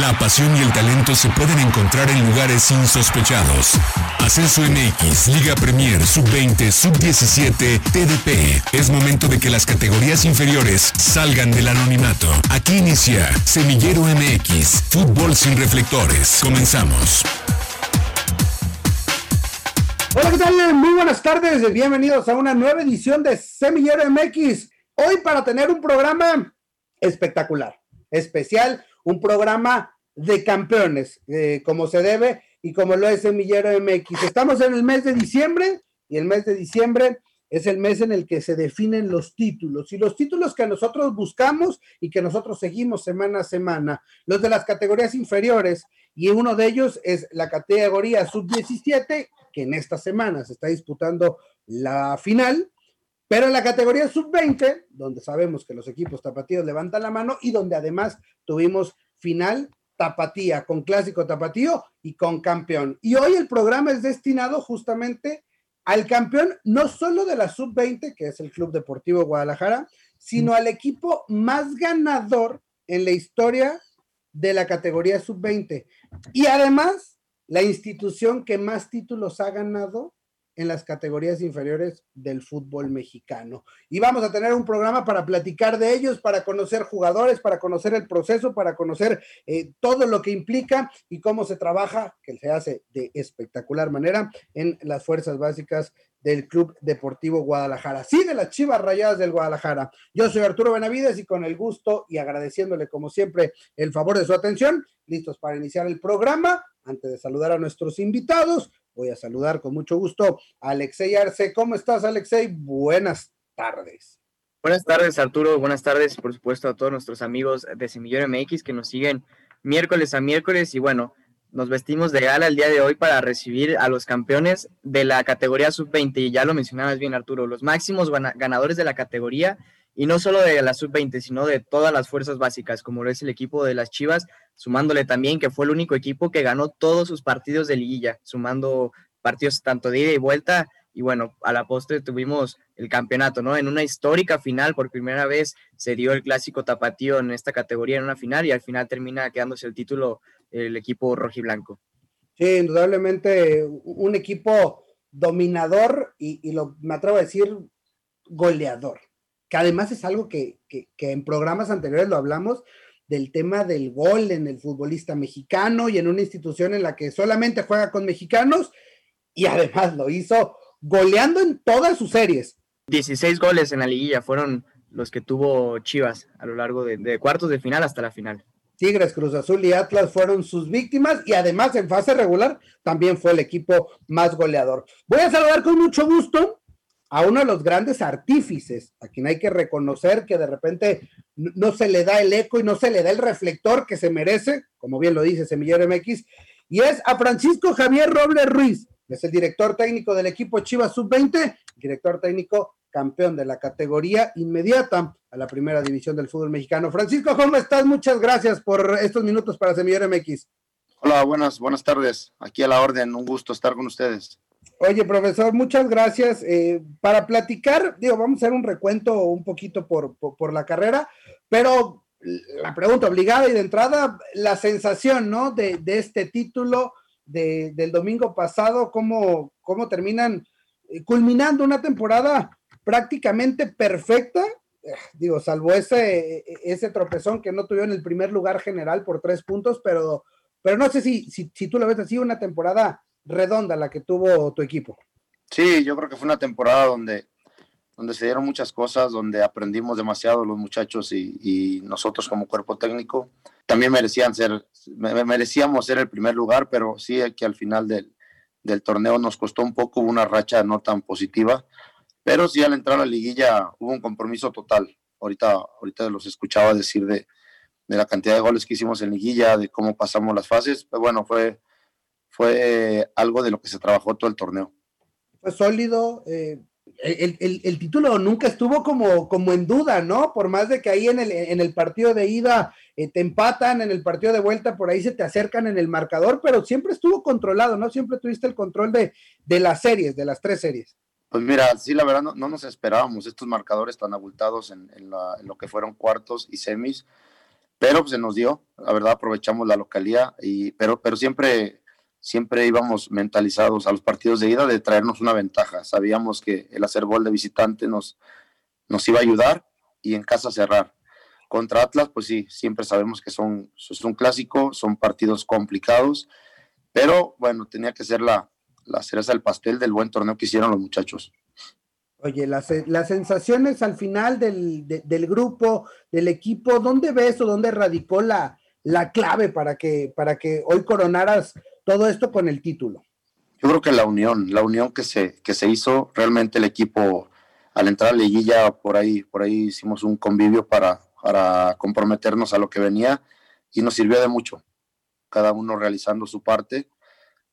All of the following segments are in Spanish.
La pasión y el talento se pueden encontrar en lugares insospechados. Ascenso MX, Liga Premier, Sub-20, Sub-17, TDP. Es momento de que las categorías inferiores salgan del anonimato. Aquí inicia Semillero MX, Fútbol sin reflectores. Comenzamos. Hola, ¿qué tal? Muy buenas tardes. Bienvenidos a una nueva edición de Semillero MX. Hoy para tener un programa espectacular, especial, un programa de campeones, como se debe y como lo es Semillero MX. Estamos en el mes de diciembre y el mes de diciembre es el mes en el que se definen los títulos y los títulos que nosotros buscamos y que nosotros seguimos semana a semana, los de las categorías inferiores y uno de ellos es la categoría sub-17 que en esta semana se está disputando la final pero en la categoría sub-20, donde sabemos que los equipos tapatíos levantan la mano y donde además tuvimos final tapatía, con clásico tapatío y con campeón. Y hoy el programa es destinado justamente al campeón, no solo de la sub-20, que es el Club Deportivo Guadalajara, sino al equipo más ganador en la historia de la categoría sub-20. Y además, la institución que más títulos ha ganado en las categorías inferiores del fútbol mexicano. Y vamos a tener un programa para platicar de ellos, para conocer jugadores, para conocer el proceso, para conocer eh, todo lo que implica y cómo se trabaja, que se hace de espectacular manera en las fuerzas básicas del Club Deportivo Guadalajara. Sí, de las Chivas Rayadas del Guadalajara. Yo soy Arturo Benavides y con el gusto y agradeciéndole como siempre el favor de su atención, listos para iniciar el programa. Antes de saludar a nuestros invitados, Voy a saludar con mucho gusto a Alexei Arce. ¿Cómo estás, Alexei? Buenas tardes. Buenas tardes, Arturo. Buenas tardes, por supuesto, a todos nuestros amigos de Semillero MX que nos siguen miércoles a miércoles. Y bueno, nos vestimos de gala el día de hoy para recibir a los campeones de la categoría sub-20. Y ya lo mencionabas bien, Arturo, los máximos ganadores de la categoría y no solo de la sub-20, sino de todas las fuerzas básicas, como lo es el equipo de las Chivas, sumándole también que fue el único equipo que ganó todos sus partidos de liguilla, sumando partidos tanto de ida y vuelta, y bueno, a la postre tuvimos el campeonato, ¿no? En una histórica final, por primera vez se dio el clásico tapatío en esta categoría en una final y al final termina quedándose el título el equipo rojiblanco. Sí, indudablemente un equipo dominador y, lo, me atrevo a decir goleador que además es algo que, en programas anteriores lo hablamos, del tema del gol en el futbolista mexicano y en una institución en la que solamente juega con mexicanos y además lo hizo goleando en todas sus series. 16 goles en la liguilla fueron los que tuvo Chivas a lo largo de, de, cuartos de final hasta la final. Tigres, Cruz Azul y Atlas fueron sus víctimas y además en fase regular también fue el equipo más goleador. Voy a saludar con mucho gusto a uno de los grandes artífices, a quien hay que reconocer que de repente no se le da el eco y no se le da el reflector que se merece, como bien lo dice Semillero MX, y es a Francisco Javier Robles Ruiz, es el director técnico del equipo Chivas Sub-20, director técnico campeón de la categoría inmediata a la primera división del fútbol mexicano. Francisco, ¿cómo estás? Muchas gracias por estos minutos para Semillero MX. Hola, buenas, buenas tardes. Aquí a la orden, un gusto estar con ustedes. Oye, profesor, muchas gracias. Eh, para platicar, digo, vamos a hacer un recuento un poquito por, por, la carrera, pero la pregunta obligada y de entrada, la sensación, ¿no? De, de este título de, del domingo pasado, cómo, cómo terminan eh, culminando una temporada prácticamente perfecta, eh, digo, salvo ese, ese tropezón que no tuvieron el primer lugar general por tres puntos, pero, pero no sé si, si, si tú lo ves así, una temporada redonda la que tuvo tu equipo. Sí, yo creo que fue una temporada donde, donde se dieron muchas cosas, donde aprendimos demasiado los muchachos y, nosotros como cuerpo técnico. También merecían ser, merecíamos ser el primer lugar, pero sí que al final del, del torneo nos costó un poco una racha no tan positiva, pero sí al entrar a la liguilla hubo un compromiso total. Ahorita, ahorita los escuchaba decir de, de la cantidad de goles que hicimos en liguilla, de cómo pasamos las fases, pero bueno, fue, fue algo de lo que se trabajó todo el torneo. Fue sólido. Eh, el, título nunca estuvo como, como en duda, ¿no? Por más de que ahí en el, en el partido de ida eh, te empatan, en el partido de vuelta por ahí se te acercan en el marcador, pero siempre estuvo controlado, ¿no? Siempre tuviste el control de, de las series, de las tres series. Pues mira, sí, la verdad no, no nos esperábamos estos marcadores tan abultados en, en, lo que fueron cuartos y semis pero pues, se nos dio, la verdad aprovechamos la localía, y, pero, pero siempre, siempre íbamos mentalizados a los partidos de ida de traernos una ventaja. Sabíamos que el hacer gol de visitante nos, nos iba a ayudar y en casa cerrar. Contra Atlas, pues sí, siempre sabemos que son, es un clásico, son partidos complicados, pero bueno, tenía que ser la, la cereza del pastel del buen torneo que hicieron los muchachos. Oye, las, las sensaciones al final del, del, grupo, del equipo, ¿dónde ves o dónde radicó la, la clave para que, para que hoy coronaras todo esto con el título? Yo creo que la unión, la unión que se, que se hizo, realmente el equipo al entrar a liguilla, por ahí, por ahí hicimos un convivio para, para comprometernos a lo que venía y nos sirvió de mucho, cada uno realizando su parte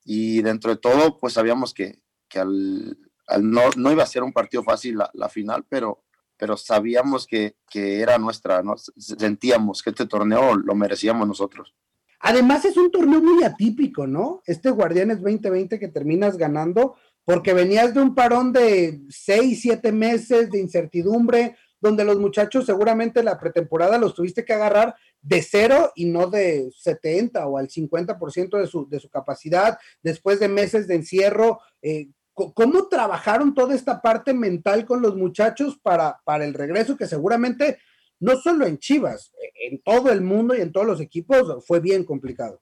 y dentro de todo, pues sabíamos que, que al, no, no, iba a ser un partido fácil la, final, pero, pero sabíamos que, que era nuestra, ¿no? sentíamos que este torneo lo merecíamos nosotros. Además es un torneo muy atípico, ¿no? Este Guardianes 2020 que terminas ganando porque venías de un parón de seis, siete meses de incertidumbre, donde los muchachos seguramente la pretemporada los tuviste que agarrar de cero y no de 70 o al 50% de su, de su capacidad, después de meses de encierro. Eh, ¿Cómo trabajaron toda esta parte mental con los muchachos para, para el regreso que seguramente no solo en Chivas, en todo el mundo y en todos los equipos fue bien complicado?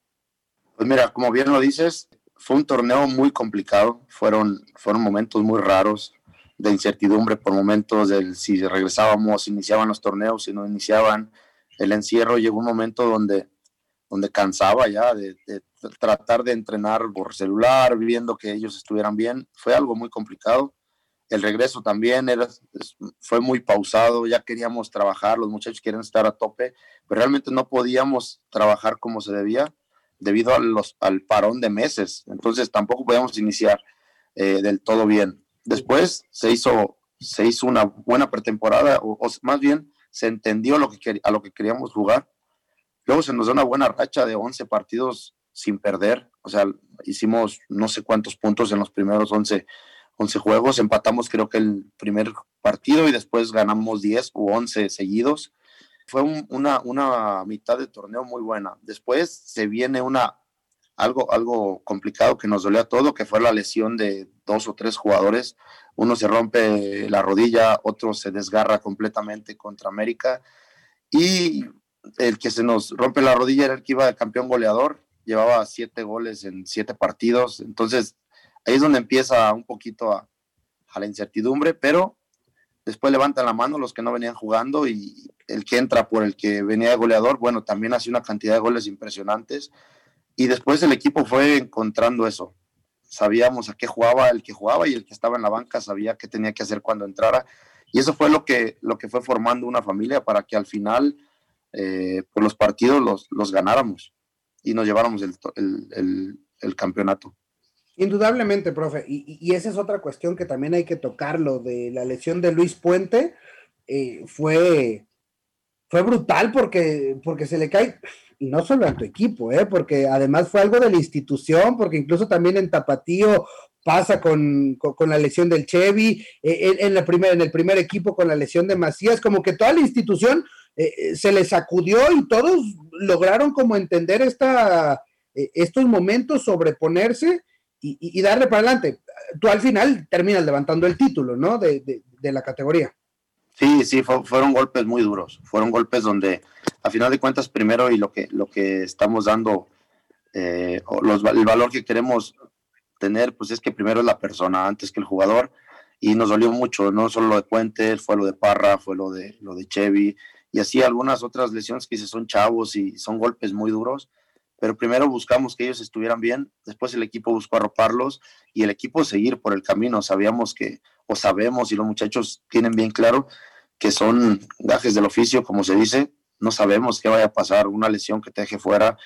Pues mira, como bien lo dices, fue un torneo muy complicado, fueron, fueron momentos muy raros de incertidumbre por momentos del si regresábamos, iniciaban los torneos, si no iniciaban, el encierro llegó un momento donde, donde cansaba ya de, tratar de entrenar por celular, viendo que ellos estuvieran bien. Fue algo muy complicado. El regreso también era, fue muy pausado, ya queríamos trabajar, los muchachos quieren estar a tope, pero realmente no podíamos trabajar como se debía debido a los, al parón de meses. Entonces tampoco podíamos iniciar eh, del todo bien. Después se hizo, se hizo una buena pretemporada, o, más bien se entendió lo que, a lo que queríamos jugar. Luego se nos da una buena racha de 11 partidos sin perder. O sea, hicimos no sé cuántos puntos en los primeros 11, 11 juegos. Empatamos creo que el primer partido y después ganamos 10 u 11 seguidos. Fue una, una mitad de torneo muy buena. Después se viene una, algo, algo complicado que nos dolía todo, que fue la lesión de dos o tres jugadores uno se rompe la rodilla, otro se desgarra completamente contra América y el que se nos rompe la rodilla era el que iba campeón goleador, llevaba siete goles en siete partidos, entonces ahí es donde empieza un poquito a, la incertidumbre, pero después levantan la mano los que no venían jugando y el que entra por el que venía de goleador, bueno, también hace una cantidad de goles impresionantes y después el equipo fue encontrando eso, sabíamos a qué jugaba el que jugaba y el que estaba en la banca sabía qué tenía que hacer cuando entrara. Y eso fue lo que, lo que fue formando una familia para que al final, eh, por los partidos, los, los, ganáramos y nos lleváramos el, el, el, campeonato. Indudablemente, profe. Y, y, esa es otra cuestión que también hay que tocarlo de la lesión de Luis Puente. Eh, fue, fue brutal porque, porque se le cae y no solo a tu equipo, ¿eh? porque además fue algo de la institución, porque incluso también en Tapatío pasa con, la lesión del Chevy, eh, en, la primera, en el primer equipo con la lesión de Macías, como que toda la institución eh, se le sacudió y todos lograron como entender esta, estos momentos, sobreponerse y, darle para adelante. Tú al final terminas levantando el título, ¿no? de, de la categoría. Sí, sí, fueron golpes muy duros. Fueron golpes donde, a final de cuentas, primero y lo que, lo que estamos dando, eh, los, el valor que queremos tener, pues es que primero es la persona antes que el jugador. Y nos dolió mucho, no solo lo de Puentes, fue lo de Parra, fue lo de, lo de Chevy, y así algunas otras lesiones que son chavos y son golpes muy duros. Pero primero buscamos que ellos estuvieran bien, después el equipo buscó arroparlos y el equipo seguir por el camino. Sabíamos que, o sabemos, y los muchachos tienen bien claro que son gajes del oficio, como se dice, no sabemos qué vaya a pasar, una lesión que te deje fuera.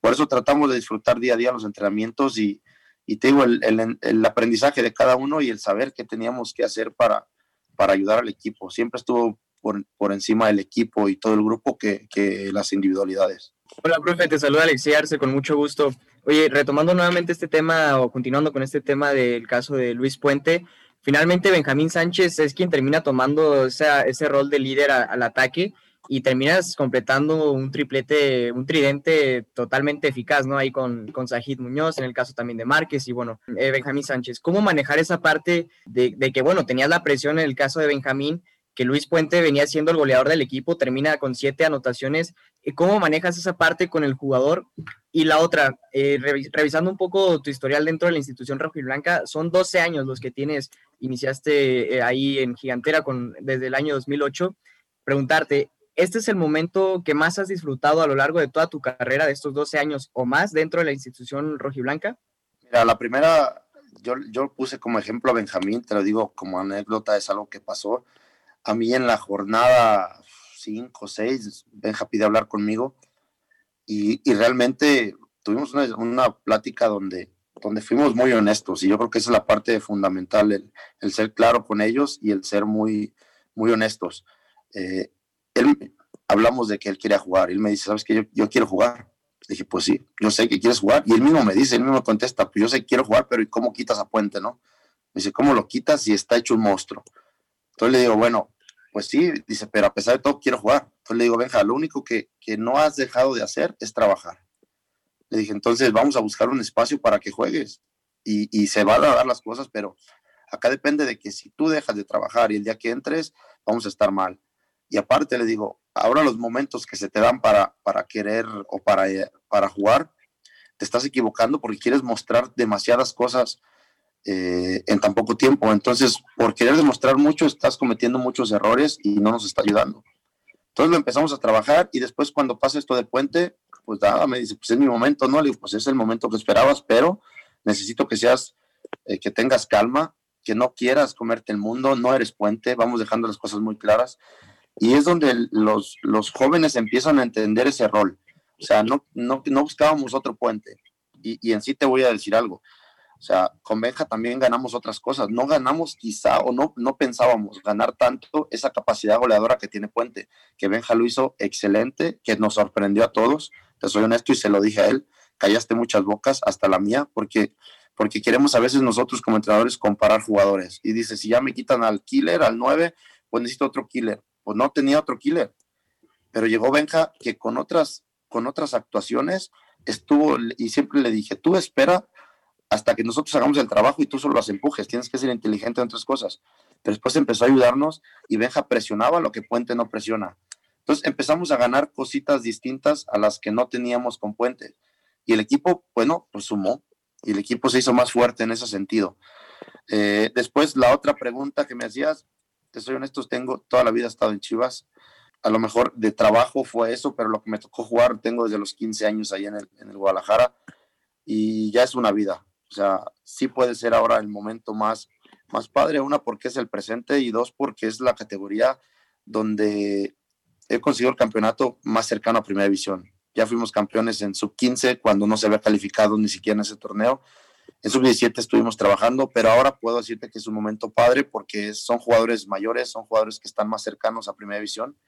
Por eso tratamos de disfrutar día a día los entrenamientos y, y te digo, el, el, aprendizaje de cada uno y el saber qué teníamos que hacer para, para ayudar al equipo. Siempre estuvo por, por encima del equipo y todo el grupo que, que las individualidades. Hola, profe, te saluda Arce, con mucho gusto. Oye, retomando nuevamente este tema o continuando con este tema del caso de Luis Puente, Finalmente, Benjamín Sánchez es quien termina tomando ese rol de líder al ataque y terminas completando un triplete, un tridente totalmente eficaz, ¿no? Ahí con, con Sajid Muñoz, en el caso también de Márquez y bueno, eh, Benjamín Sánchez. ¿Cómo manejar esa parte de, de que, bueno, tenías la presión en el caso de Benjamín, que Luis Puente venía siendo el goleador del equipo, termina con siete anotaciones. ¿Cómo manejas esa parte con el jugador? Y la otra, eh, revisando un poco tu historial dentro de la institución rojo y blanca, son 12 años los que tienes, iniciaste eh, ahí en Gigantera con, desde el año 2008. Preguntarte, ¿este es el momento que más has disfrutado a lo largo de toda tu carrera, de estos 12 años o más dentro de la institución rojiblanca? Mira, la primera, yo, yo puse como ejemplo a Benjamín, te lo digo como anécdota, es algo que pasó. A mí en la jornada 5 o 6, Benja pide hablar conmigo y, y realmente tuvimos una, una, plática donde, donde fuimos muy honestos y yo creo que esa es la parte fundamental, el, el ser claro con ellos y el ser muy, muy honestos. Eh, él, hablamos de que él quería jugar. Él me dice, ¿sabes qué? Yo, quiero jugar. Dije, pues sí, yo sé que quieres jugar. Y él mismo me dice, él mismo contesta, pues yo sé que quiero jugar, pero ¿y cómo quitas a Puente, no? Me dice, ¿cómo lo quitas si está hecho un monstruo? Entonces le digo, bueno, pues sí, dice, pero a pesar de todo quiero jugar. Entonces le digo, Benja, lo único que, que no has dejado de hacer es trabajar. Le dije, entonces vamos a buscar un espacio para que juegues. Y, y se van a dar las cosas, pero acá depende de que si tú dejas de trabajar y el día que entres, vamos a estar mal. Y aparte le digo, ahora los momentos que se te dan para, para querer o para, para jugar, te estás equivocando porque quieres mostrar demasiadas cosas eh, en tan poco tiempo. Entonces, por querer demostrar mucho, estás cometiendo muchos errores y no nos está ayudando. Entonces lo empezamos a trabajar y después cuando pasa esto de puente, pues nada, me dice, pues es mi momento, ¿no? Le digo, pues es el momento que esperabas, pero necesito que seas, eh, que tengas calma, que no quieras comerte el mundo, no eres puente, vamos dejando las cosas muy claras. Y es donde los, los jóvenes empiezan a entender ese rol. O sea, no, no, no buscábamos otro puente. Y, y, en sí te voy a decir algo. O sea, con Benja también ganamos otras cosas. No ganamos quizá o no, no pensábamos ganar tanto esa capacidad goleadora que tiene Puente, que Benja lo hizo excelente, que nos sorprendió a todos. Te soy honesto y se lo dije a él. Callaste muchas bocas, hasta la mía, porque, porque queremos a veces nosotros como entrenadores comparar jugadores. Y dice, si ya me quitan al killer, al 9, pues necesito otro killer pues no tenía otro killer. Pero llegó Benja que con otras, con otras actuaciones estuvo y siempre le dije, tú espera hasta que nosotros hagamos el trabajo y tú solo las empujes, tienes que ser inteligente en otras cosas. Pero después empezó a ayudarnos y Benja presionaba lo que Puente no presiona. Entonces empezamos a ganar cositas distintas a las que no teníamos con Puente. Y el equipo, bueno, pues sumó y el equipo se hizo más fuerte en ese sentido. Eh, después, la otra pregunta que me hacías, te soy honesto, tengo toda la vida estado en Chivas. A lo mejor de trabajo fue eso, pero lo que me tocó jugar tengo desde los 15 años ahí en el, en el Guadalajara y ya es una vida. O sea, sí puede ser ahora el momento más, más padre, una porque es el presente y dos porque es la categoría donde he conseguido el campeonato más cercano a Primera División. Ya fuimos campeones en sub 15 cuando no se había calificado ni siquiera en ese torneo en sub-17 estuvimos trabajando, pero ahora puedo decirte que es un momento padre porque son jugadores mayores, son jugadores que están más cercanos a Primera División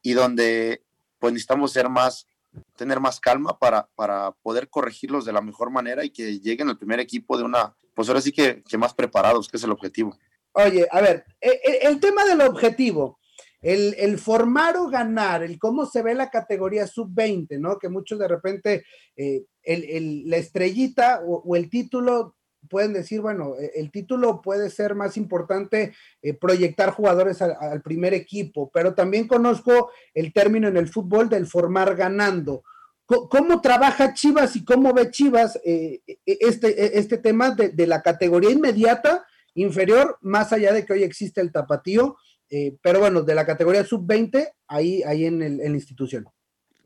y donde pues necesitamos ser más, tener más calma para, para poder corregirlos de la mejor manera y que lleguen al primer equipo de una, pues ahora sí que, que más preparados, que es el objetivo. Oye, a ver, el, e, el tema del objetivo, el, el, formar o ganar, el cómo se ve la categoría sub-20, ¿no? Que muchos de repente eh, el, la estrellita o, el título pueden decir, bueno, e, el título puede ser más importante eh, proyectar jugadores al, primer equipo, pero también conozco el término en el fútbol del formar ganando. ¿Cómo trabaja Chivas y cómo ve Chivas eh, este, este tema de, de la categoría inmediata inferior, más allá de que hoy existe el tapatío? Eh, pero bueno, de la categoría sub-20, ahí, ahí en, el, la institución.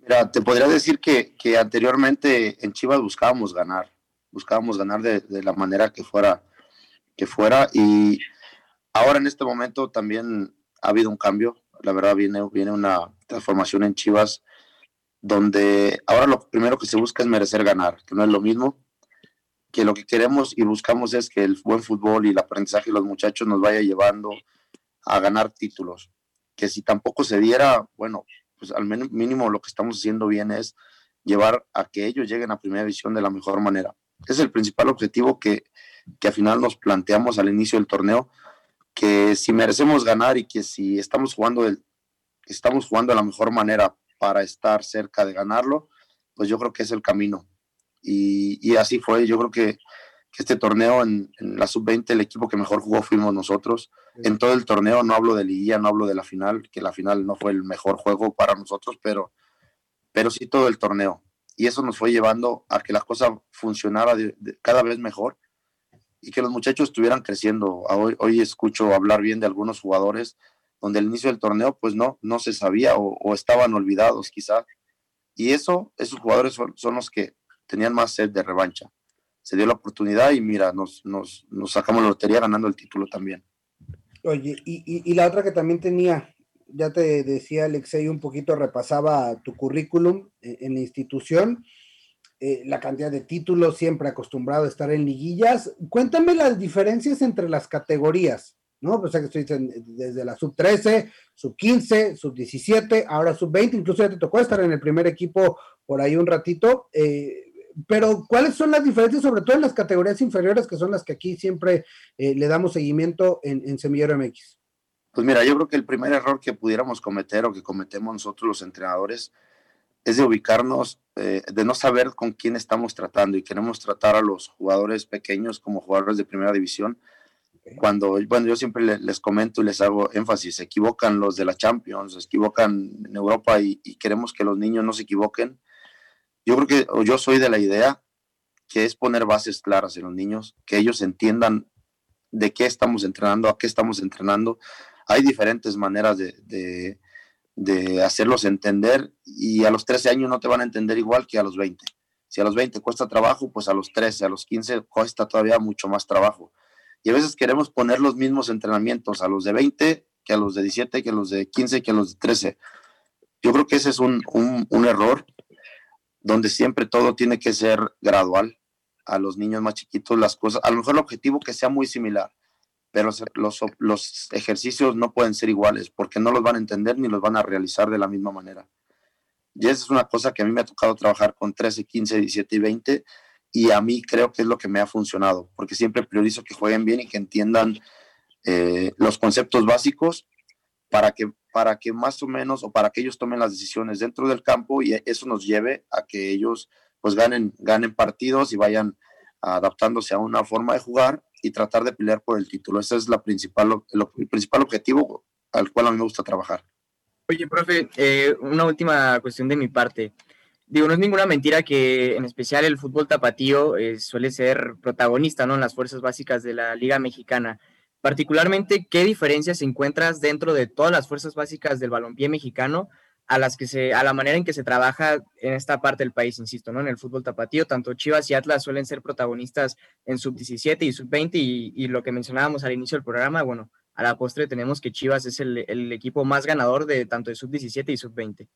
Mira, te podría decir que, que, anteriormente en Chivas buscábamos ganar, buscábamos ganar de, la manera que fuera, que fuera, y ahora en este momento también ha habido un cambio, la verdad viene, viene una transformación en Chivas, donde ahora lo primero que se busca es merecer ganar, que no es lo mismo, que lo que queremos y buscamos es que el buen fútbol y el aprendizaje de los muchachos nos vaya llevando a ganar títulos. Que si tampoco se diera, bueno, pues al mínimo lo que estamos haciendo bien es llevar a que ellos lleguen a primera división de la mejor manera. Es el principal objetivo que, que al final nos planteamos al inicio del torneo, que si merecemos ganar y que si estamos jugando el, estamos jugando de la mejor manera para estar cerca de ganarlo, pues yo creo que es el camino. Y, así fue, yo creo que, este torneo en, la sub-20, el equipo que mejor jugó fuimos nosotros. En todo el torneo, no hablo de liguilla, no hablo de la final, que la final no fue el mejor juego para nosotros, pero, pero sí todo el torneo. Y eso nos fue llevando a que la cosa funcionara cada vez mejor y que los muchachos estuvieran creciendo. Hoy, hoy escucho hablar bien de algunos jugadores donde al inicio del torneo pues no, no se sabía o, estaban olvidados quizá. Y eso, esos jugadores son, los que tenían más sed de revancha. Se dio la oportunidad y mira, nos, nos, sacamos la lotería ganando el título también. Oye, y, y, la otra que también tenía, ya te decía Alexei, un poquito repasaba tu currículum en, la institución, eh, la cantidad de títulos, siempre acostumbrado a estar en liguillas. Cuéntame las diferencias entre las categorías. ¿no? Pues que estoy desde la sub 13, sub 15, sub 17, ahora sub 20, incluso ya te tocó estar en el primer equipo por ahí un ratito. Eh, pero, ¿cuáles son las diferencias, sobre todo en las categorías inferiores, que son las que aquí siempre eh, le damos seguimiento en, en Semillero MX? Pues mira, yo creo que el primer error que pudiéramos cometer o que cometemos nosotros los entrenadores es de ubicarnos, eh, de no saber con quién estamos tratando y queremos tratar a los jugadores pequeños como jugadores de primera división cuando, bueno, yo siempre les, comento y les hago énfasis, se equivocan los de la Champions, se equivocan en Europa y, queremos que los niños no se equivoquen. Yo creo que yo soy de la idea que es poner bases claras en los niños, que ellos entiendan de qué estamos entrenando, a qué estamos entrenando. Hay diferentes maneras de, de, de hacerlos entender y a los 13 años no te van a entender igual que a los 20. Si a los 20 cuesta trabajo, pues a los 13, a los 15 cuesta todavía mucho más trabajo y a veces queremos poner los mismos entrenamientos a los de 20 que a los de 17, que a los de 15, que a los de 13. Yo creo que ese es un, error donde siempre todo tiene que ser gradual. A los niños más chiquitos las cosas, a lo mejor el objetivo que sea muy similar, los, los ejercicios no pueden ser iguales porque no los van a entender ni los van a realizar de la misma manera. Y esa es una cosa que a mí me ha tocado trabajar con 13, 15, 17 y 20 y a mí creo que es lo que me ha funcionado, porque siempre priorizo que jueguen bien y que entiendan eh, los conceptos básicos para que, para que más o menos o para que ellos tomen las decisiones dentro del campo y eso nos lleve a que ellos pues ganen, ganen partidos y vayan adaptándose a una forma de jugar y tratar de pelear por el título. Ese es la principal, el, principal objetivo al cual a mí me gusta trabajar. Oye, profe, eh, una última cuestión de mi parte digo, no es ninguna mentira que en especial el fútbol tapatío eh, suele ser protagonista ¿no? en las fuerzas básicas de la Liga Mexicana. Particularmente, ¿qué diferencias encuentras dentro de todas las fuerzas básicas del balompié mexicano a las que se, a la manera en que se trabaja en esta parte del país, insisto, ¿no? En el fútbol tapatío, tanto Chivas y Atlas suelen ser protagonistas en sub 17 y sub 20, y, lo que mencionábamos al inicio del programa, bueno, a la postre tenemos que Chivas es el, el equipo más ganador de tanto de sub 17 y sub 20.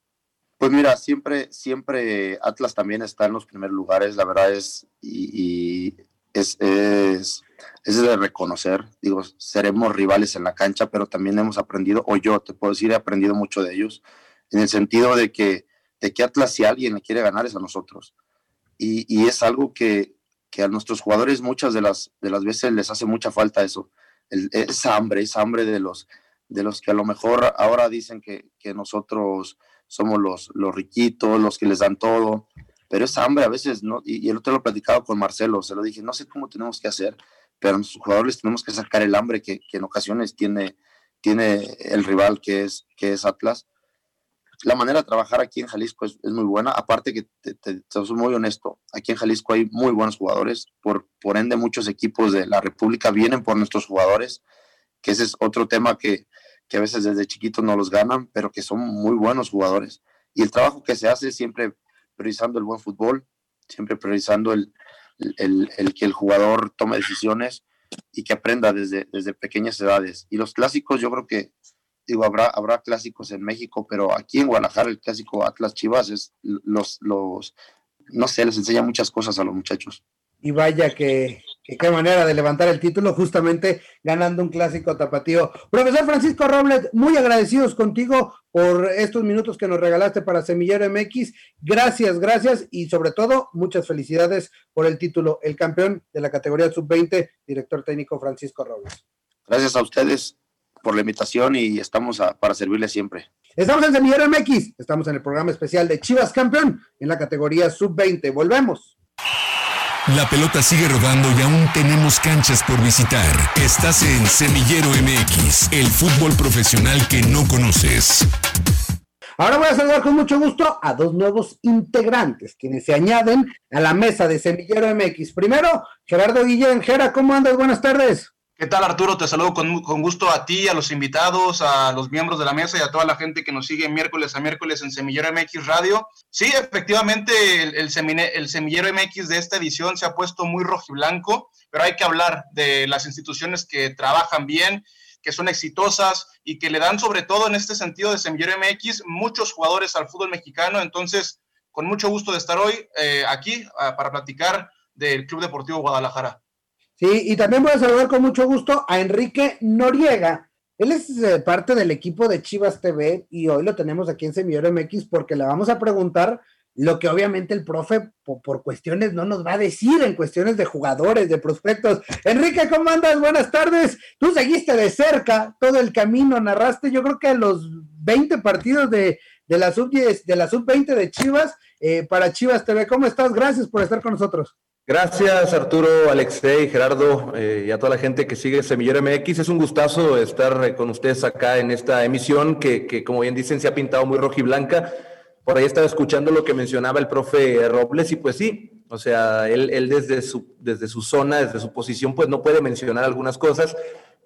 Pues mira, siempre, siempre Atlas también está en los primeros lugares, la verdad es, y, es, es, de reconocer, digo, seremos rivales en la cancha, pero también hemos aprendido, o yo te puedo decir, he aprendido mucho de ellos, en el sentido de que, de que Atlas si alguien le quiere ganar es a nosotros. Y, es algo que, a nuestros jugadores muchas de las, de las veces les hace mucha falta eso, esa hambre, esa hambre de los, de los que a lo mejor ahora dicen que, que nosotros somos los, los riquitos, los que les dan todo, pero esa hambre a veces, ¿no? Y, el otro lo he platicado con Marcelo, se lo dije, no sé cómo tenemos que hacer, pero a nuestros jugadores tenemos que sacar el hambre que, en ocasiones tiene, tiene el rival que es, que es Atlas. La manera de trabajar aquí en Jalisco es, muy buena, aparte que te, te, soy muy honesto, aquí en Jalisco hay muy buenos jugadores, por, por ende muchos equipos de la República vienen por nuestros jugadores, que ese es otro tema que, que a veces desde chiquitos no los ganan, pero que son muy buenos jugadores. Y el trabajo que se hace siempre priorizando el buen fútbol, siempre priorizando el, el, el que el jugador tome decisiones y que aprenda desde, desde pequeñas edades. Y los clásicos, yo creo que, digo, habrá, habrá clásicos en México, pero aquí en Guadalajara el clásico Atlas Chivas es los, los, no sé, les enseña muchas cosas a los muchachos. Y vaya que que qué manera de levantar el título justamente ganando un clásico tapatío. Profesor Francisco Robles, muy agradecidos contigo por estos minutos que nos regalaste para Semillero MX. Gracias, gracias y sobre todo muchas felicidades por el título, el campeón de la categoría sub-20, director técnico Francisco Robles. Gracias a ustedes por la invitación y estamos para servirles siempre. Estamos en Semillero MX, estamos en el programa especial de Chivas Campeón en la categoría Sub-20. Volvemos. La pelota sigue rodando y aún tenemos canchas por visitar. Estás en Semillero MX, el fútbol profesional que no conoces. Ahora voy a saludar con mucho gusto a dos nuevos integrantes, quienes se añaden a la mesa de Semillero MX. Primero, Gerardo Guillén. Gera, ¿cómo andas? Buenas tardes. ¿Qué tal Arturo? Te saludo con, gusto a ti, a los invitados, a los miembros de la mesa y a toda la gente que nos sigue miércoles a miércoles en Semillero MX Radio. Sí, efectivamente, el, Semillero MX de esta edición se ha puesto muy rojiblanco, pero hay que hablar de las instituciones que trabajan bien, que son exitosas y que le dan sobre todo en este sentido de Semillero MX muchos jugadores al fútbol mexicano. Entonces, con mucho gusto de estar hoy eh, aquí ah, para platicar del Club Deportivo Guadalajara. Sí, y también voy a saludar con mucho gusto a Enrique Noriega. Él es eh, parte del equipo de Chivas TV y hoy lo tenemos aquí en Semillero MX porque le vamos a preguntar lo que obviamente el profe por, cuestiones no nos va a decir en cuestiones de jugadores, de prospectos. Enrique, ¿cómo andas? Buenas tardes. Tú seguiste de cerca todo el camino, narraste yo creo que los 20 partidos de, la sub-10, de la sub-20 de Chivas eh, para Chivas TV. ¿Cómo estás? Gracias por estar con nosotros. Gracias Arturo, Alexei, Gerardo eh, y a toda la gente que sigue Semillero MX. Es un gustazo estar eh, con ustedes acá en esta emisión que, que, como bien dicen, se ha pintado muy roja y blanca. Por ahí estaba escuchando lo que mencionaba el profe Robles y pues sí, o sea, él, él desde, su, desde su zona, desde su posición, pues no puede mencionar algunas cosas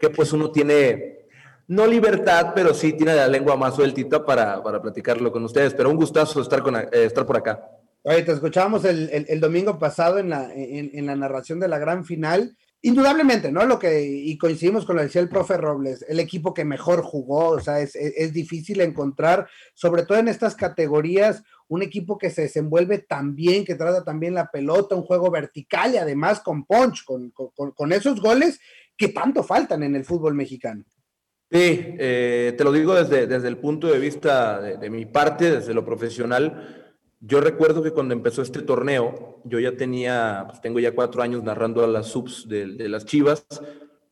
que pues uno tiene, no libertad, pero sí tiene la lengua más sueltita para, para platicarlo con ustedes. Pero un gustazo estar, con, eh, estar por acá. Oye, te escuchábamos el, domingo pasado en la, en, la narración de la gran final. Indudablemente, ¿no? Lo que, y coincidimos con lo que decía el profe Robles, el equipo que mejor jugó, o sea, es, es, difícil encontrar, sobre todo en estas categorías, un equipo que se desenvuelve tan bien, que trata también la pelota, un juego vertical y además con punch, con, con, con esos goles que tanto faltan en el fútbol mexicano. Sí, eh, te lo digo desde, desde el punto de vista de mi parte, desde lo profesional yo recuerdo que cuando empezó este torneo, yo ya tenía, pues tengo ya cuatro años narrando a las subs de, las Chivas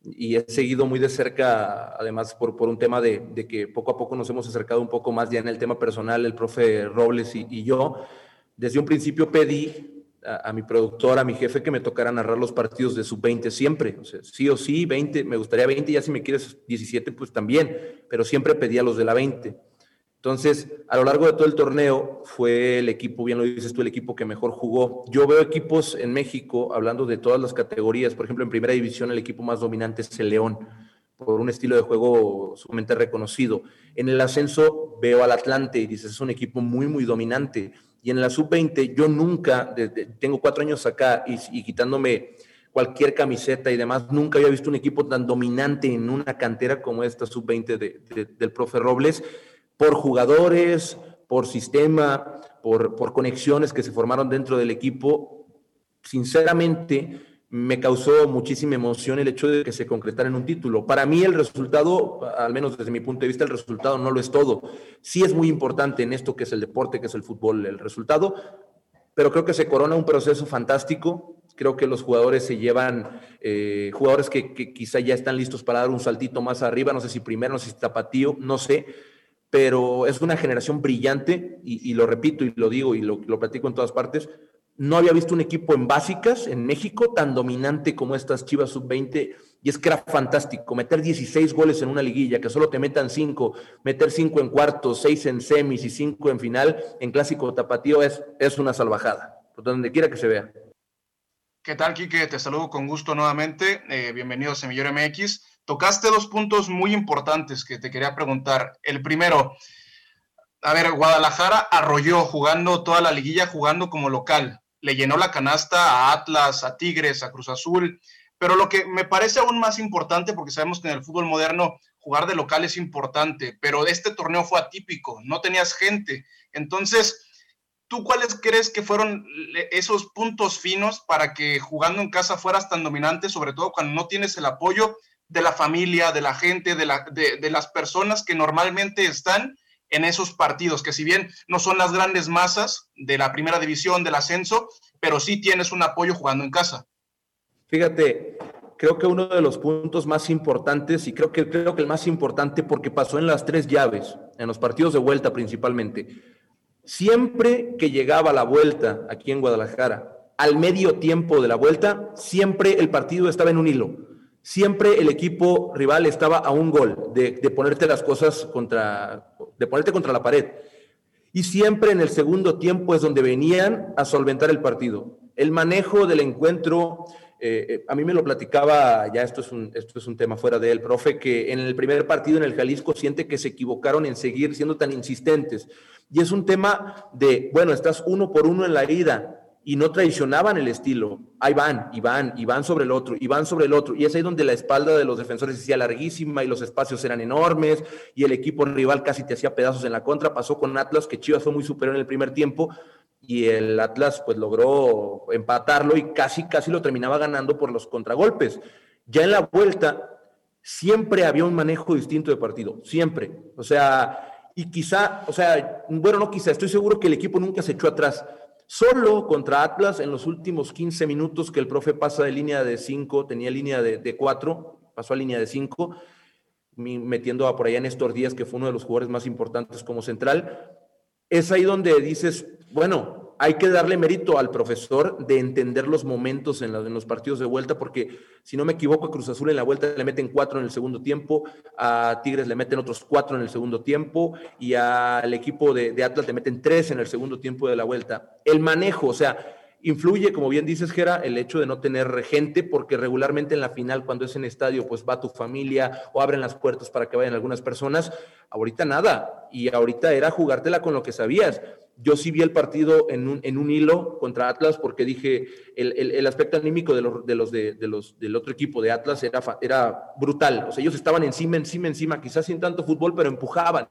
y he seguido muy de cerca, además por, un tema de, que poco a poco nos hemos acercado un poco más ya en el tema personal, el profe Robles y, yo. Desde un principio pedí a, mi productor, a mi jefe, que me tocara narrar los partidos de sub-20 siempre. O sea, sí o sí, 20, me gustaría 20, ya si me quieres 17, pues también, pero siempre pedía los de la 20. Entonces, a lo largo de todo el torneo fue el equipo, bien lo dices tú, el equipo que mejor jugó. Yo veo equipos en México, hablando de todas las categorías, por ejemplo, en primera división el equipo más dominante es el León, por un estilo de juego sumamente reconocido. En el ascenso veo al Atlante y dices, es un equipo muy, muy dominante. Y en la sub-20 yo nunca, tengo cuatro años acá y, quitándome cualquier camiseta y demás, nunca había visto un equipo tan dominante en una cantera como esta sub-20 del profe Robles por jugadores, por sistema, por, por conexiones que se formaron dentro del equipo. Sinceramente, me causó muchísima emoción el hecho de que se concretara en un título. Para mí el resultado, al menos desde mi punto de vista, el resultado no lo es todo. Sí es muy importante en esto que es el deporte, que es el fútbol, el resultado, pero creo que se corona un proceso fantástico. Creo que los jugadores se llevan, eh, jugadores que, que, quizá ya están listos para dar un saltito más arriba, no sé si primero, no sé si tapatío, no sé, pero es una generación brillante y, lo repito y lo digo y lo, lo, platico en todas partes. No había visto un equipo en básicas en México tan dominante como estas Chivas Sub-20 y es que era fantástico meter 16 goles en una liguilla, que solo te metan 5, meter 5 en cuartos, 6 en semis y 5 en final, en clásico tapatío es, es una salvajada, por donde quiera que se vea. ¿Qué tal, Quique? Te saludo con gusto nuevamente. Eh, bienvenido a Semillero MX tocaste dos puntos muy importantes que te quería preguntar. El primero, a ver, Guadalajara arrolló jugando toda la liguilla, jugando como local. Le llenó la canasta a Atlas, a Tigres, a Cruz Azul. Pero lo que me parece aún más importante, porque sabemos que en el fútbol moderno jugar de local es importante, pero este torneo fue atípico, no tenías gente. Entonces, ¿tú cuáles crees que fueron esos puntos finos para que jugando en casa fueras tan dominante, sobre todo cuando no tienes el apoyo de la familia, de la gente, de, la, de, las personas que normalmente están en esos partidos, que si bien no son las grandes masas de la primera división, del ascenso, pero sí tienes un apoyo jugando en casa. Fíjate, creo que uno de los puntos más importantes, y creo que, creo que el más importante porque pasó en las tres llaves, en los partidos de vuelta principalmente, siempre que llegaba la vuelta aquí en Guadalajara, al medio tiempo de la vuelta, siempre el partido estaba en un hilo. Siempre el equipo rival estaba a un gol de, ponerte las cosas contra, de ponerte contra la pared. Y siempre en el segundo tiempo es donde venían a solventar el partido. El manejo del encuentro, eh, eh, a mí me lo platicaba, ya esto es, un, esto es un tema fuera de él, profe, que en el primer partido en el Jalisco siente que se equivocaron en seguir siendo tan insistentes. Y es un tema de, bueno, estás uno por uno en la ida y no traicionaban el estilo. Ahí van, y van, y van sobre el otro, y van sobre el otro. Y es ahí donde la espalda de los defensores se hacía larguísima y los espacios eran enormes y el equipo rival casi te hacía pedazos en la contra. Pasó con Atlas, que Chivas fue muy superior en el primer tiempo, y el Atlas pues logró empatarlo y casi, casi lo terminaba ganando por los contragolpes. Ya en la vuelta siempre había un manejo distinto de partido, siempre. O sea, y quizá, o sea, bueno, no quizá, estoy seguro que el equipo nunca se echó atrás. Solo contra Atlas en los últimos 15 minutos que el profe pasa de línea de 5, tenía línea de 4, pasó a línea de 5, metiendo a por allá Néstor Díaz, que fue uno de los jugadores más importantes como central. Es ahí donde dices, bueno, hay que darle mérito al profesor de entender los momentos en, los partidos de vuelta, porque si no me equivoco, a Cruz Azul en la vuelta le meten cuatro en el segundo tiempo, a Tigres le meten otros cuatro en el segundo tiempo y al equipo de, Atlas le meten tres en el segundo tiempo de la vuelta. El manejo, o sea, Influye, como bien dices, Gera, el hecho de no tener gente, porque regularmente en la final, cuando es en estadio, pues va tu familia o abren las puertas para que vayan algunas personas. Ahorita nada. Y ahorita era jugártela con lo que sabías. Yo sí vi el partido en un, en un hilo contra Atlas porque dije, el, el, aspecto anímico de los, de los, de, los, del otro equipo de Atlas era, era brutal. O sea, ellos estaban encima, encima, encima, quizás sin tanto fútbol, pero empujaban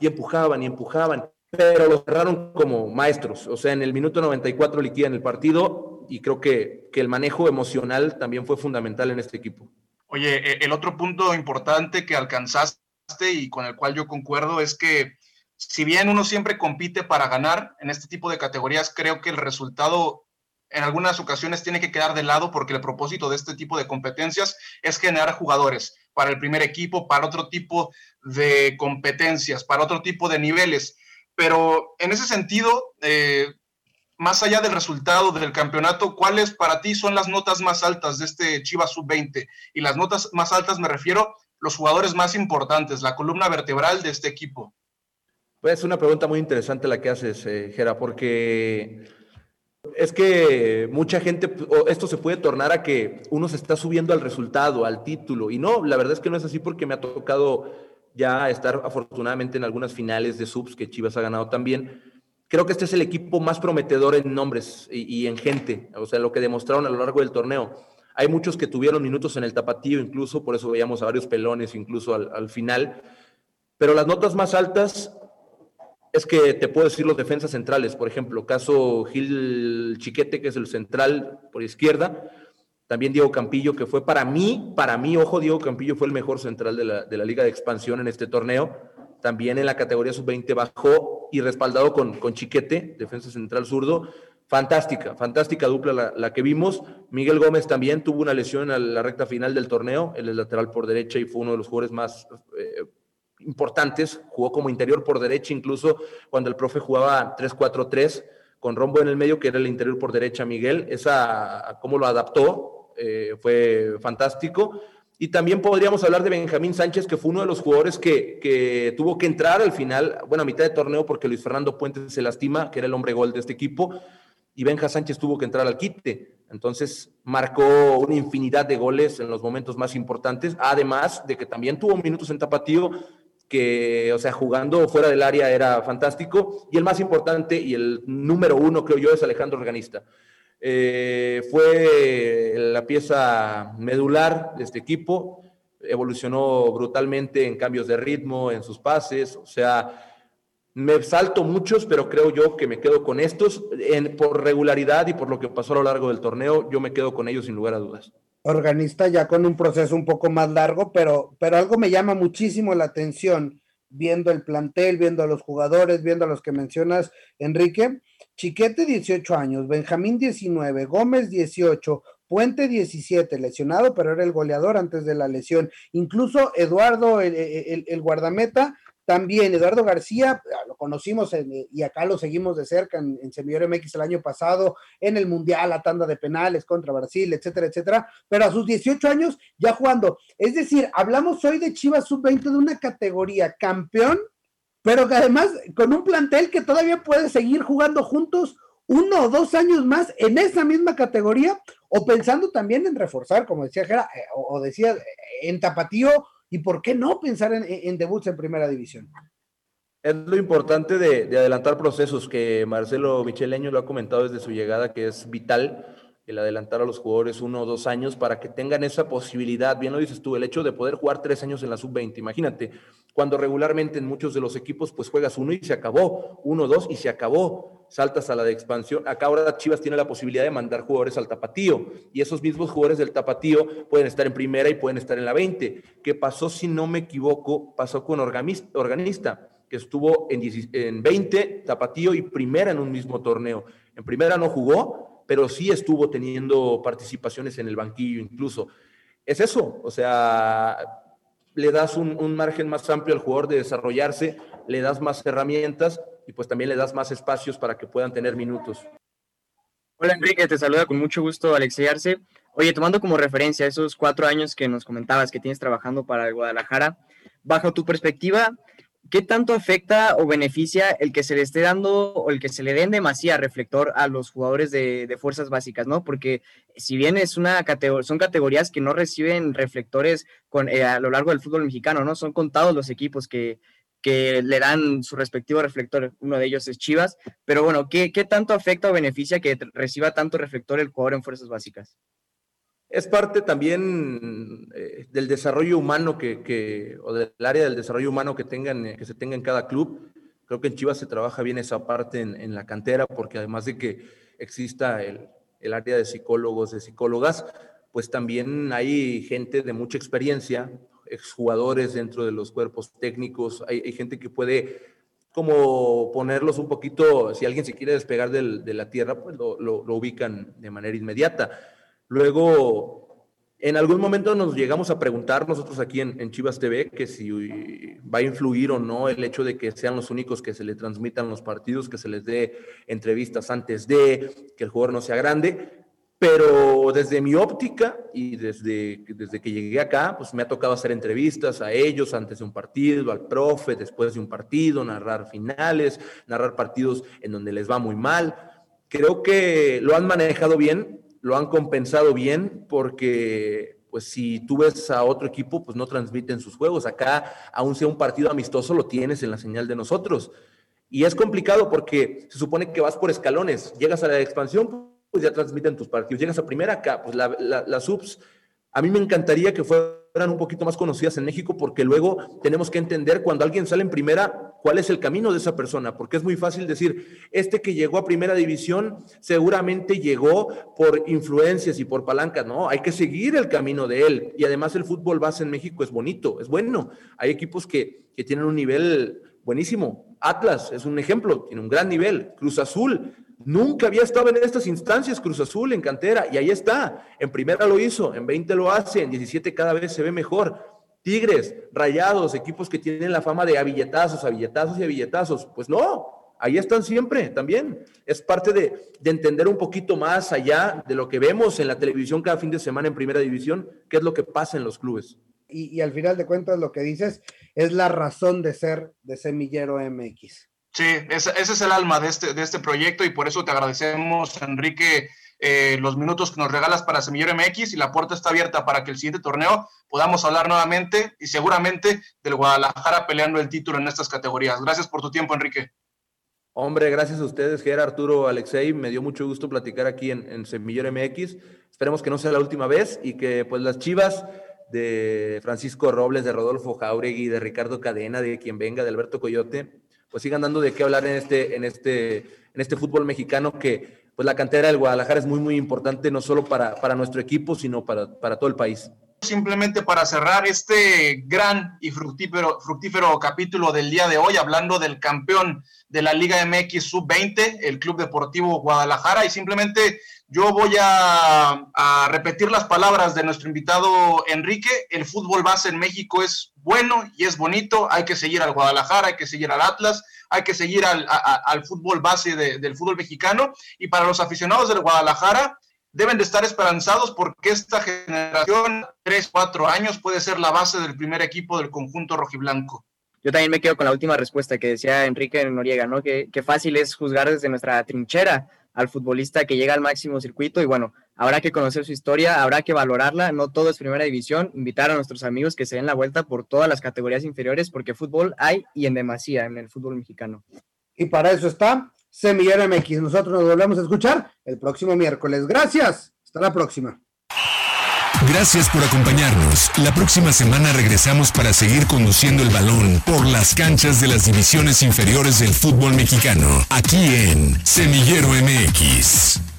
y empujaban y empujaban pero lo cerraron como maestros. O sea, en el minuto 94 liquidan el partido y creo que, que el manejo emocional también fue fundamental en este equipo. Oye, e, el otro punto importante que alcanzaste y con el cual yo concuerdo es que si bien uno siempre compite para ganar en este tipo de categorías, creo que el resultado en algunas ocasiones tiene que quedar de lado porque el propósito de este tipo de competencias es generar jugadores para el primer equipo, para otro tipo de competencias, para otro tipo de niveles. Pero en ese sentido, eh, más allá del resultado del campeonato, ¿cuáles para ti son las notas más altas de este Chivas Sub-20? Y las notas más altas me refiero los jugadores más importantes, la columna vertebral de este equipo. Pues es una pregunta muy interesante la que haces, eh, Gera, porque es que mucha gente, esto se puede tornar a que uno se está subiendo al resultado, al título, y no, la verdad es que no es así porque me ha tocado ya estar afortunadamente en algunas finales de subs que Chivas ha ganado también. Creo que este es el equipo más prometedor en nombres y, en gente, o sea, lo que demostraron a lo largo del torneo. Hay muchos que tuvieron minutos en el tapatío, incluso, por eso veíamos a varios pelones, incluso al final. Pero las notas más altas es que te puedo decir los defensas centrales, por ejemplo, caso Gil Chiquete, que es el central por izquierda, también Diego Campillo, que fue para mí, para mí, ojo, Diego Campillo fue el mejor central de la, de la Liga de Expansión en este torneo. También en la categoría sub-20 bajó y respaldado con, con Chiquete, defensa central zurdo. Fantástica, fantástica dupla la, que vimos. Miguel Gómez también tuvo una lesión en la recta final del torneo. Él es lateral por derecha y fue uno de los jugadores más eh, importantes. Jugó como interior por derecha, incluso cuando el profe jugaba 3-4-3 con rombo en el medio, que era el interior por derecha Miguel. Esa, cómo lo adaptó, eh, fue fantástico. Y también podríamos hablar de Benjamín Sánchez, que fue uno de los jugadores que, que, tuvo que entrar al final, bueno, a mitad de torneo, porque Luis Fernando Puentes se lastima, que era el hombre gol de este equipo, y Benja Sánchez tuvo que entrar al quite. Entonces marcó una infinidad de goles en los momentos más importantes, además de que también tuvo minutos en tapatío, que, o sea, jugando fuera del área era fantástico. Y el más importante y el número uno, creo yo, es Alejandro Organista. Eh, fue la pieza medular de este equipo, evolucionó brutalmente en cambios de ritmo, en sus pases, o sea, me salto muchos, pero creo yo que me quedo con estos. Por regularidad y por lo que pasó a lo largo del torneo, yo me quedo con ellos sin lugar a dudas. Organista ya con un proceso un poco más largo, pero, pero algo me llama muchísimo la atención viendo el plantel, viendo a los jugadores, viendo a los que mencionas, Enrique, Chiquete 18 años, Benjamín 19, Gómez 18, Puente 17, lesionado, pero era el goleador antes de la lesión. Incluso Eduardo, el, guardameta, también Eduardo García, ah, lo conocimos y acá lo seguimos de cerca en, en Semillero MX el año pasado, en el Mundial, la tanda de penales contra Brasil, etcétera, etcétera, pero a sus 18 años ya jugando. Es decir, hablamos hoy de Chivas Sub-20 de una categoría campeón, pero que además con un plantel que todavía puede seguir jugando juntos uno o dos años más en esa misma categoría, o pensando también en reforzar, como decía Jera, eh, o, decía, en Tapatío, y por qué no pensar en, en debuts en primera división. Es lo importante de, de, adelantar procesos, que Marcelo Micheleño lo ha comentado desde su llegada, que es vital el adelantar a los jugadores uno o dos años para que tengan esa posibilidad, bien lo dices tú, el hecho de poder jugar tres años en la sub-20. Imagínate, cuando regularmente en muchos de los equipos pues juegas uno y se acabó, uno, dos y se acabó, saltas a la de expansión. Acá ahora Chivas tiene la posibilidad de mandar jugadores al tapatío y esos mismos jugadores del tapatío pueden estar en primera y pueden estar en la 20. ¿Qué pasó, si no me equivoco, pasó con Organista, que estuvo en 20, tapatío y primera en un mismo torneo. En primera no jugó, pero sí estuvo teniendo participaciones en el banquillo incluso. Es eso, o sea, le das un, margen más amplio al jugador de desarrollarse, le das más herramientas y pues también le das más espacios para que puedan tener minutos. Hola Enrique, te saluda con mucho gusto Alexey Arce. Oye, tomando como referencia esos cuatro años que nos comentabas que tienes trabajando para el Guadalajara, bajo tu perspectiva, ¿qué tanto afecta o beneficia el que se le esté dando o el que se le den demasiado reflector a los jugadores de, fuerzas básicas, ¿no? Porque si bien es una son categorías que no reciben reflectores con, eh, a lo largo del fútbol mexicano, ¿no? Son contados los equipos que, que le dan su respectivo reflector, uno de ellos es Chivas, pero bueno, ¿qué, qué tanto afecta o beneficia que reciba tanto reflector el jugador en fuerzas básicas? Es parte también eh, del desarrollo humano que, o del área del desarrollo humano que, tengan, eh, que se tenga en cada club. Creo que en Chivas se trabaja bien esa parte en, la cantera, porque además de que exista el, área de psicólogos, de psicólogas, pues también hay gente de mucha experiencia, exjugadores dentro de los cuerpos técnicos, hay, gente que puede como ponerlos un poquito, si alguien se quiere despegar de la tierra, pues lo, lo ubican de manera inmediata Luego, en algún momento nos llegamos a preguntar nosotros aquí en, Chivas TV que si va a influir o no el hecho de que sean los únicos que se le transmitan los partidos, que se les dé entrevistas antes de, que el jugador no sea grande. Pero desde mi óptica y desde, desde que llegué acá, pues me ha tocado hacer entrevistas a ellos antes de un partido, al profe, después de un partido, narrar finales, narrar partidos en donde les va muy mal. Creo que lo han manejado bien, lo han compensado bien porque pues si tú ves a otro equipo, pues no transmiten sus juegos. Acá, aún sea un partido amistoso, lo tienes en la señal de nosotros. Y es complicado porque se supone que vas por escalones. Llegas a la expansión, pues ya transmiten tus partidos. Llegas a primera acá, pues la, las subs a mí me encantaría que fueran un poquito más conocidas en México porque luego tenemos que entender cuando alguien sale en primera cuál es el camino de esa persona, porque es muy fácil decir, este que llegó a primera división seguramente llegó por influencias y por palancas, no, hay que seguir el camino de él. Y además el fútbol base en México es bonito, es bueno. Hay equipos que, que tienen un nivel buenísimo. Atlas es un ejemplo, tiene un gran nivel. Cruz Azul Nunca había estado en estas instancias Cruz Azul en cantera y ahí está. En primera lo hizo, en 20 lo hace, en 17 cada vez se ve mejor. Tigres, Rayados, equipos que tienen la fama de abilletazos, abilletazos y abilletazos. Pues no, ahí están siempre también. Es parte de, entender un poquito más allá de lo que vemos en la televisión cada fin de semana en primera división, qué es lo que pasa en los clubes. Y, y al final de cuentas lo que dices es la razón de ser de Semillero MX. Sí, ese, es el alma de este, de este proyecto y por eso te agradecemos, Enrique, eh, los minutos que nos regalas para Semillero MX y la puerta está abierta para que el siguiente torneo podamos hablar nuevamente y seguramente del Guadalajara peleando el título en estas categorías. Gracias por tu tiempo, Enrique. Hombre, gracias a ustedes, Gerard, Arturo, Alexei. Me dio mucho gusto platicar aquí en, en Semillero MX. Esperemos que no sea la última vez y que pues las chivas de Francisco Robles, de Rodolfo Jauregui, de Ricardo Cadena, de quien venga, de Alberto Coyote, pues sigan dando de qué hablar en este, en este, en este fútbol mexicano que pues la cantera del Guadalajara es muy, muy importante, no solo para, para nuestro equipo, sino para, para todo el país. simplemente para cerrar este gran y fructífero, fructífero capítulo del día de hoy, hablando del campeón de la Liga MX Sub-20, el Club Deportivo Guadalajara, y simplemente yo voy a, a, repetir las palabras de nuestro invitado Enrique. El fútbol base en México es bueno y es bonito. Hay que seguir al Guadalajara, hay que seguir al Atlas, hay que seguir al, al fútbol base de, del fútbol mexicano. Y para los aficionados del Guadalajara, deben de estar esperanzados porque esta generación, tres, cuatro años, puede ser la base del primer equipo del conjunto rojiblanco. Yo también me quedo con la última respuesta que decía Enrique Noriega, ¿no? Que, que fácil es juzgar desde nuestra trinchera al futbolista que llega al máximo circuito y bueno, habrá que conocer su historia, habrá que valorarla, no todo es primera división, invitar a nuestros amigos que se den la vuelta por todas las categorías inferiores porque fútbol hay y en demasía en el fútbol mexicano. Y para eso está Semillero MX. Nosotros nos volvemos a escuchar el próximo miércoles. Gracias. Hasta la próxima. Gracias por acompañarnos. La próxima semana regresamos para seguir conduciendo el balón por las canchas de las divisiones inferiores del fútbol mexicano, aquí en Semillero MX.